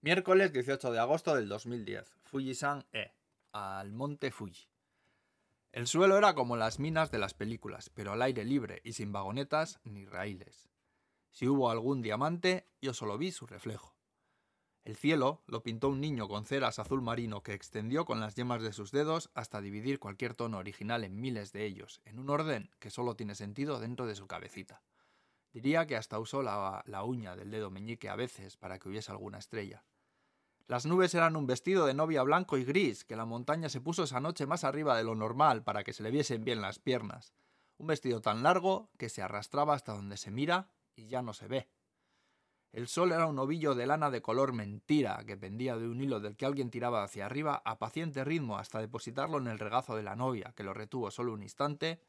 Miércoles 18 de agosto del 2010. Fujisan E. Al monte Fuji. El suelo era como las minas de las películas, pero al aire libre y sin vagonetas ni raíles. Si hubo algún diamante, yo solo vi su reflejo. El cielo lo pintó un niño con ceras azul marino que extendió con las yemas de sus dedos hasta dividir cualquier tono original en miles de ellos, en un orden que solo tiene sentido dentro de su cabecita. Diría que hasta usó la, uña del dedo meñique a veces para que hubiese alguna estrella. Las nubes eran un vestido de novia blanco y gris que la montaña se puso esa noche más arriba de lo normal para que se le viesen bien las piernas. Un vestido tan largo que se arrastraba hasta donde se mira y ya no se ve. El sol era un ovillo de lana de color mentira que pendía de un hilo del que alguien tiraba hacia arriba a paciente ritmo hasta depositarlo en el regazo de la novia, que lo retuvo solo un instante,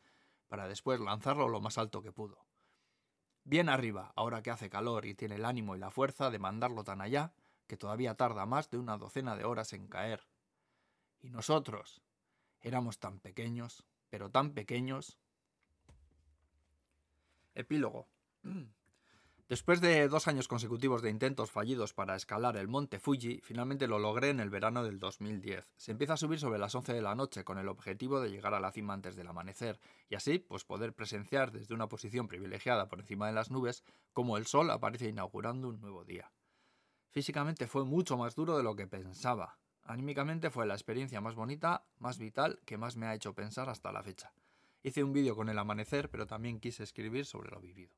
para después lanzarlo lo más alto que pudo. Bien arriba, ahora que hace calor y tiene el ánimo y la fuerza de mandarlo tan allá, que todavía tarda más de una docena de horas en caer. Y nosotros éramos tan pequeños, pero tan pequeños. Epílogo. Después de dos años consecutivos de intentos fallidos para escalar el monte Fuji, finalmente lo logré en el verano del 2010. Se empieza a subir sobre las 11 de la noche con el objetivo de llegar a la cima antes del amanecer y así pues poder presenciar desde una posición privilegiada por encima de las nubes cómo el sol aparece inaugurando un nuevo día. Físicamente fue mucho más duro de lo que pensaba. Anímicamente fue la experiencia más bonita, más vital, que más me ha hecho pensar hasta la fecha. Hice un vídeo con el amanecer, pero también quise escribir sobre lo vivido.